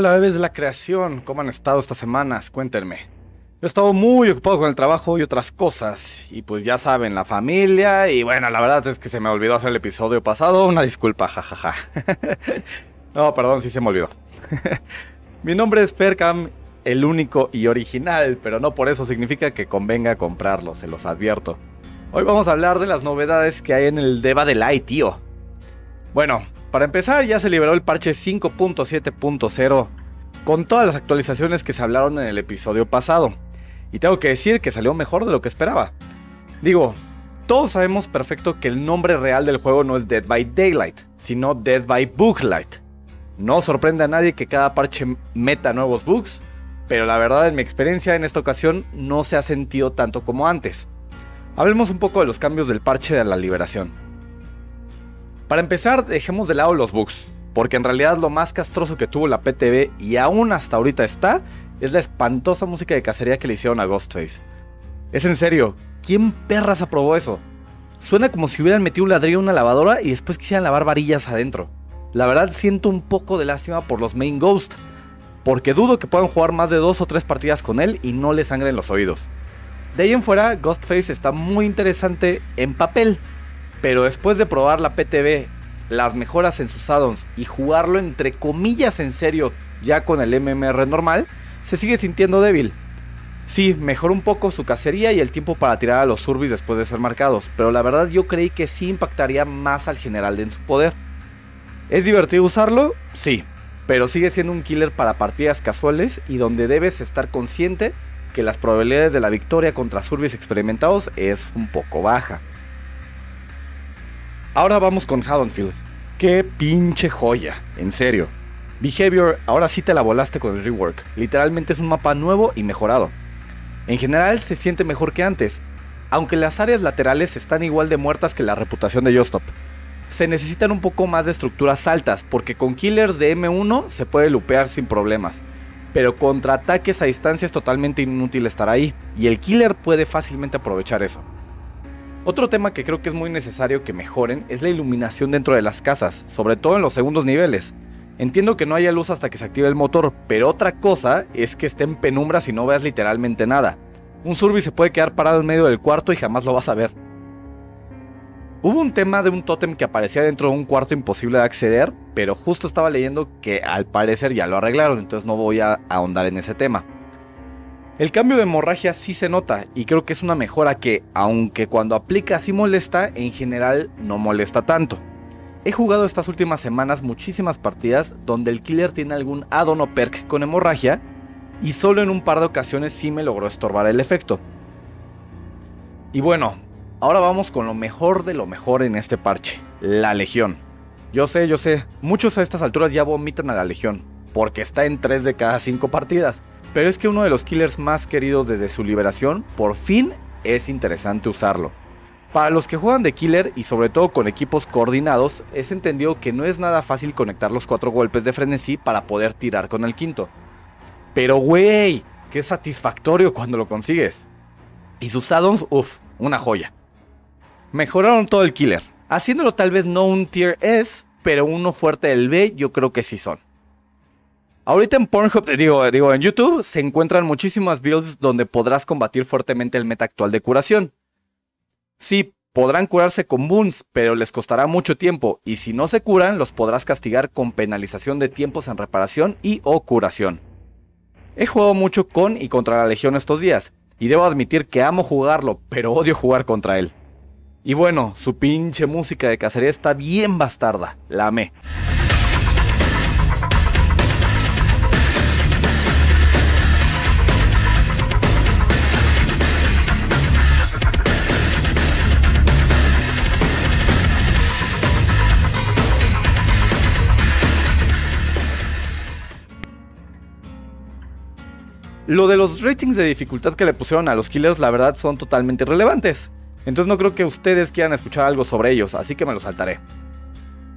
Hola bebés de la creación, ¿cómo han estado estas semanas? Cuéntenme. Yo he estado muy ocupado con el trabajo y otras cosas. Y pues ya saben, la familia. Y bueno, la verdad es que se me olvidó hacer el episodio pasado. Una disculpa, jajaja. no, perdón, sí se me olvidó. Mi nombre es Percam, el único y original, pero no por eso significa que convenga comprarlo, se los advierto. Hoy vamos a hablar de las novedades que hay en el Deva del AI, tío. Bueno, para empezar, ya se liberó el parche 5.7.0 con todas las actualizaciones que se hablaron en el episodio pasado. Y tengo que decir que salió mejor de lo que esperaba. Digo, todos sabemos perfecto que el nombre real del juego no es Dead by Daylight, sino Dead by Booklight. No sorprende a nadie que cada parche meta nuevos bugs, pero la verdad en mi experiencia en esta ocasión no se ha sentido tanto como antes. Hablemos un poco de los cambios del parche de la liberación. Para empezar, dejemos de lado los bugs, porque en realidad lo más castroso que tuvo la PTV y aún hasta ahorita está, es la espantosa música de cacería que le hicieron a Ghostface. Es en serio, ¿quién perras aprobó eso? Suena como si hubieran metido un ladrillo en una lavadora y después quisieran lavar varillas adentro. La verdad siento un poco de lástima por los main Ghost, porque dudo que puedan jugar más de dos o tres partidas con él y no le sangren los oídos. De ahí en fuera, Ghostface está muy interesante en papel, pero después de probar la PTV, las mejoras en sus addons y jugarlo entre comillas en serio ya con el MMR normal, se sigue sintiendo débil. Sí, mejoró un poco su cacería y el tiempo para tirar a los Surbis después de ser marcados, pero la verdad yo creí que sí impactaría más al general en su poder. ¿Es divertido usarlo? Sí, pero sigue siendo un killer para partidas casuales y donde debes estar consciente que las probabilidades de la victoria contra Surbis experimentados es un poco baja. Ahora vamos con Haddonfield. Qué pinche joya, en serio. Behavior, ahora sí te la volaste con el rework. Literalmente es un mapa nuevo y mejorado. En general se siente mejor que antes, aunque las áreas laterales están igual de muertas que la reputación de Yostop. Se necesitan un poco más de estructuras altas, porque con killers de M1 se puede lupear sin problemas, pero contra ataques a distancia es totalmente inútil estar ahí, y el killer puede fácilmente aprovechar eso. Otro tema que creo que es muy necesario que mejoren es la iluminación dentro de las casas, sobre todo en los segundos niveles. Entiendo que no haya luz hasta que se active el motor, pero otra cosa es que esté en penumbra si no veas literalmente nada. Un Surby se puede quedar parado en medio del cuarto y jamás lo vas a ver. Hubo un tema de un tótem que aparecía dentro de un cuarto imposible de acceder, pero justo estaba leyendo que al parecer ya lo arreglaron, entonces no voy a ahondar en ese tema. El cambio de hemorragia sí se nota y creo que es una mejora que, aunque cuando aplica sí molesta, en general no molesta tanto. He jugado estas últimas semanas muchísimas partidas donde el killer tiene algún addon o perk con hemorragia y solo en un par de ocasiones sí me logró estorbar el efecto. Y bueno, ahora vamos con lo mejor de lo mejor en este parche, la legión. Yo sé, yo sé, muchos a estas alturas ya vomitan a la legión, porque está en 3 de cada 5 partidas, pero es que uno de los killers más queridos desde su liberación, por fin es interesante usarlo. Para los que juegan de killer y sobre todo con equipos coordinados, es entendido que no es nada fácil conectar los cuatro golpes de frenesí para poder tirar con el quinto. Pero güey, qué satisfactorio cuando lo consigues. Y sus addons, uff, una joya. Mejoraron todo el killer, haciéndolo tal vez no un tier S, pero uno fuerte del B yo creo que sí son. Ahorita en Pornhub, digo, digo, en YouTube se encuentran muchísimas builds donde podrás combatir fuertemente el meta actual de curación. Sí, podrán curarse con boons, pero les costará mucho tiempo, y si no se curan, los podrás castigar con penalización de tiempos en reparación y o curación. He jugado mucho con y contra la Legión estos días, y debo admitir que amo jugarlo, pero odio jugar contra él. Y bueno, su pinche música de cacería está bien bastarda, la amé. Lo de los ratings de dificultad que le pusieron a los killers, la verdad, son totalmente irrelevantes. Entonces no creo que ustedes quieran escuchar algo sobre ellos, así que me los saltaré.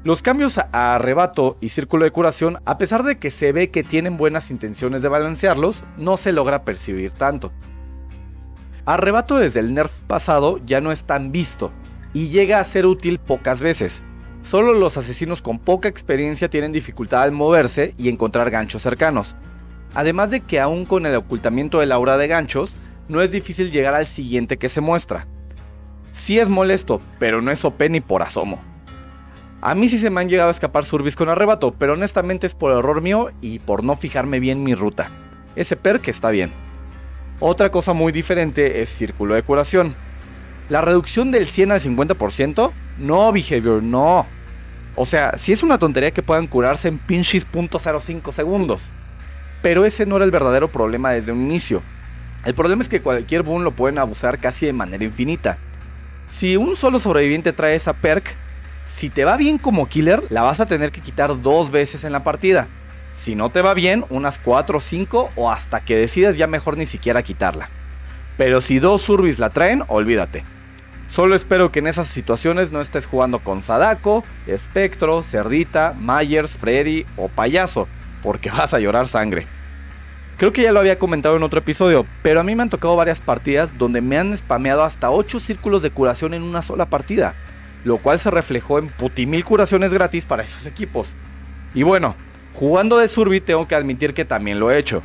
Los cambios a arrebato y círculo de curación, a pesar de que se ve que tienen buenas intenciones de balancearlos, no se logra percibir tanto. Arrebato desde el nerf pasado ya no es tan visto y llega a ser útil pocas veces. Solo los asesinos con poca experiencia tienen dificultad al moverse y encontrar ganchos cercanos. Además de que aún con el ocultamiento de la aura de ganchos, no es difícil llegar al siguiente que se muestra. Sí es molesto, pero no es OP ni por asomo. A mí sí se me han llegado a escapar Surbis con arrebato, pero honestamente es por error mío y por no fijarme bien mi ruta. Ese perk está bien. Otra cosa muy diferente es Círculo de Curación. La reducción del 100 al 50%, no Behavior, no. O sea, si es una tontería que puedan curarse en pinches .05 segundos. Pero ese no era el verdadero problema desde un inicio. El problema es que cualquier boon lo pueden abusar casi de manera infinita. Si un solo sobreviviente trae esa perk, si te va bien como killer, la vas a tener que quitar dos veces en la partida. Si no te va bien, unas 4 o 5 o hasta que decidas ya mejor ni siquiera quitarla. Pero si dos Surbis la traen, olvídate. Solo espero que en esas situaciones no estés jugando con Sadako, Espectro, Cerdita, Myers, Freddy o Payaso, porque vas a llorar sangre. Creo que ya lo había comentado en otro episodio, pero a mí me han tocado varias partidas donde me han spameado hasta 8 círculos de curación en una sola partida, lo cual se reflejó en putimil curaciones gratis para esos equipos. Y bueno, Jugando de Surby tengo que admitir que también lo he hecho.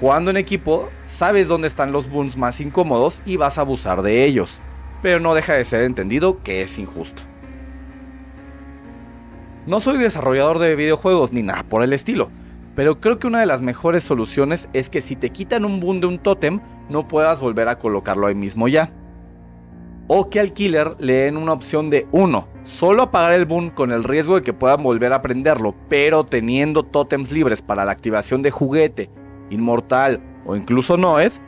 Jugando en equipo, sabes dónde están los boons más incómodos y vas a abusar de ellos, pero no deja de ser entendido que es injusto. No soy desarrollador de videojuegos ni nada por el estilo, pero creo que una de las mejores soluciones es que si te quitan un boon de un tótem, no puedas volver a colocarlo ahí mismo ya o que al killer le den una opción de 1. Solo apagar el boom con el riesgo de que puedan volver a prenderlo, pero teniendo tótems libres para la activación de juguete, inmortal o incluso noes.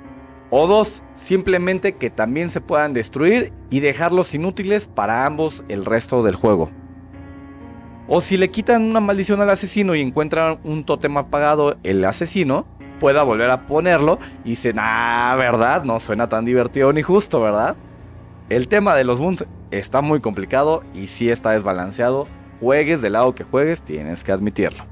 O 2. Simplemente que también se puedan destruir y dejarlos inútiles para ambos el resto del juego. O si le quitan una maldición al asesino y encuentran un tótem apagado el asesino, pueda volver a ponerlo y dicen, ah, ¿verdad? No suena tan divertido ni justo, ¿verdad? El tema de los boons está muy complicado y si está desbalanceado. Juegues del lado que juegues, tienes que admitirlo.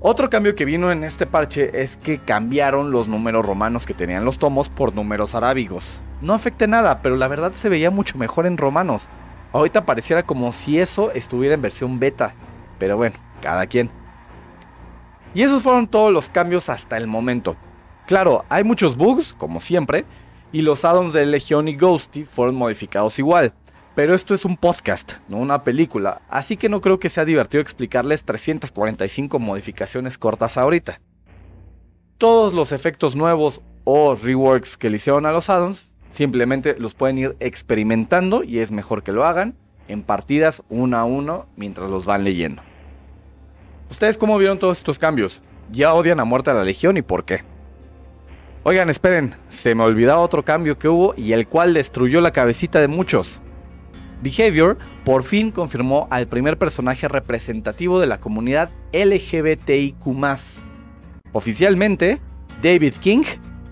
Otro cambio que vino en este parche es que cambiaron los números romanos que tenían los tomos por números arábigos. No afecta nada, pero la verdad se veía mucho mejor en romanos. Ahorita pareciera como si eso estuviera en versión beta. Pero bueno, cada quien. Y esos fueron todos los cambios hasta el momento. Claro, hay muchos bugs, como siempre, y los addons de Legion y Ghosty fueron modificados igual. Pero esto es un podcast, no una película, así que no creo que sea divertido explicarles 345 modificaciones cortas ahorita. Todos los efectos nuevos o reworks que le hicieron a los addons simplemente los pueden ir experimentando y es mejor que lo hagan en partidas uno a uno mientras los van leyendo. ¿Ustedes cómo vieron todos estos cambios? ¿Ya odian a muerte a la Legión y por qué? Oigan, esperen, se me olvidaba otro cambio que hubo y el cual destruyó la cabecita de muchos. Behavior por fin confirmó al primer personaje representativo de la comunidad LGBTIQ. Oficialmente, David King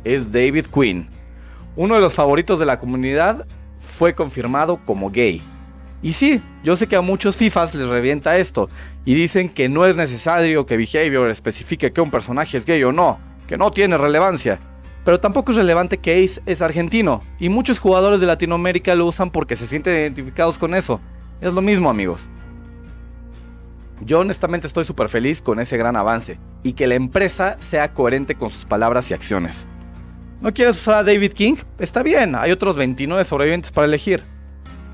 es David Quinn. Uno de los favoritos de la comunidad fue confirmado como gay. Y sí, yo sé que a muchos FIFAs les revienta esto y dicen que no es necesario que Behavior especifique que un personaje es gay o no, que no tiene relevancia. Pero tampoco es relevante que Ace es argentino, y muchos jugadores de Latinoamérica lo usan porque se sienten identificados con eso. Es lo mismo amigos. Yo honestamente estoy súper feliz con ese gran avance, y que la empresa sea coherente con sus palabras y acciones. ¿No quieres usar a David King? Está bien, hay otros 29 sobrevivientes para elegir.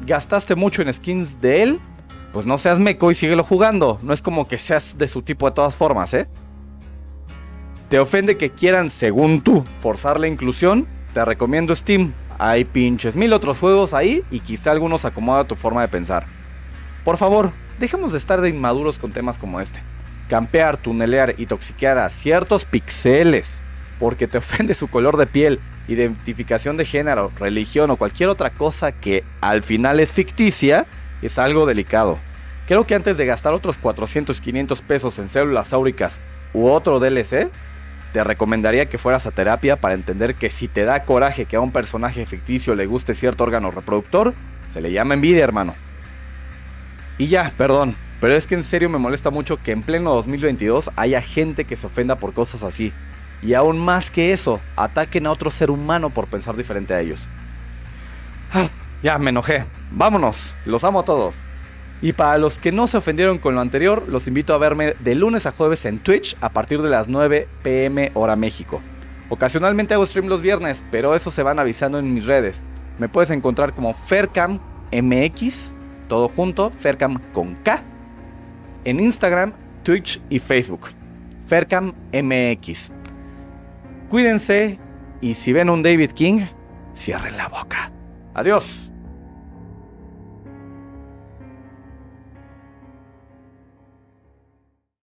¿Gastaste mucho en skins de él? Pues no seas meco y síguelo jugando. No es como que seas de su tipo de todas formas, ¿eh? ¿Te ofende que quieran, según tú, forzar la inclusión? Te recomiendo Steam. Hay pinches mil otros juegos ahí y quizá algunos acomoda tu forma de pensar. Por favor, dejemos de estar de inmaduros con temas como este. Campear, tunelear y toxiquear a ciertos pixeles porque te ofende su color de piel, identificación de género, religión o cualquier otra cosa que al final es ficticia, es algo delicado. Creo que antes de gastar otros 400 500 pesos en células áuricas u otro DLC, te recomendaría que fueras a terapia para entender que si te da coraje que a un personaje ficticio le guste cierto órgano reproductor, se le llama envidia, hermano. Y ya, perdón, pero es que en serio me molesta mucho que en pleno 2022 haya gente que se ofenda por cosas así. Y aún más que eso, ataquen a otro ser humano por pensar diferente a ellos. Ah, ya, me enojé. Vámonos, los amo a todos. Y para los que no se ofendieron con lo anterior, los invito a verme de lunes a jueves en Twitch a partir de las 9 pm hora México. Ocasionalmente hago stream los viernes, pero eso se van avisando en mis redes. Me puedes encontrar como Fercam MX, todo junto, Fercam con K, en Instagram, Twitch y Facebook. Fercam MX. Cuídense y si ven un David King, cierren la boca. Adiós.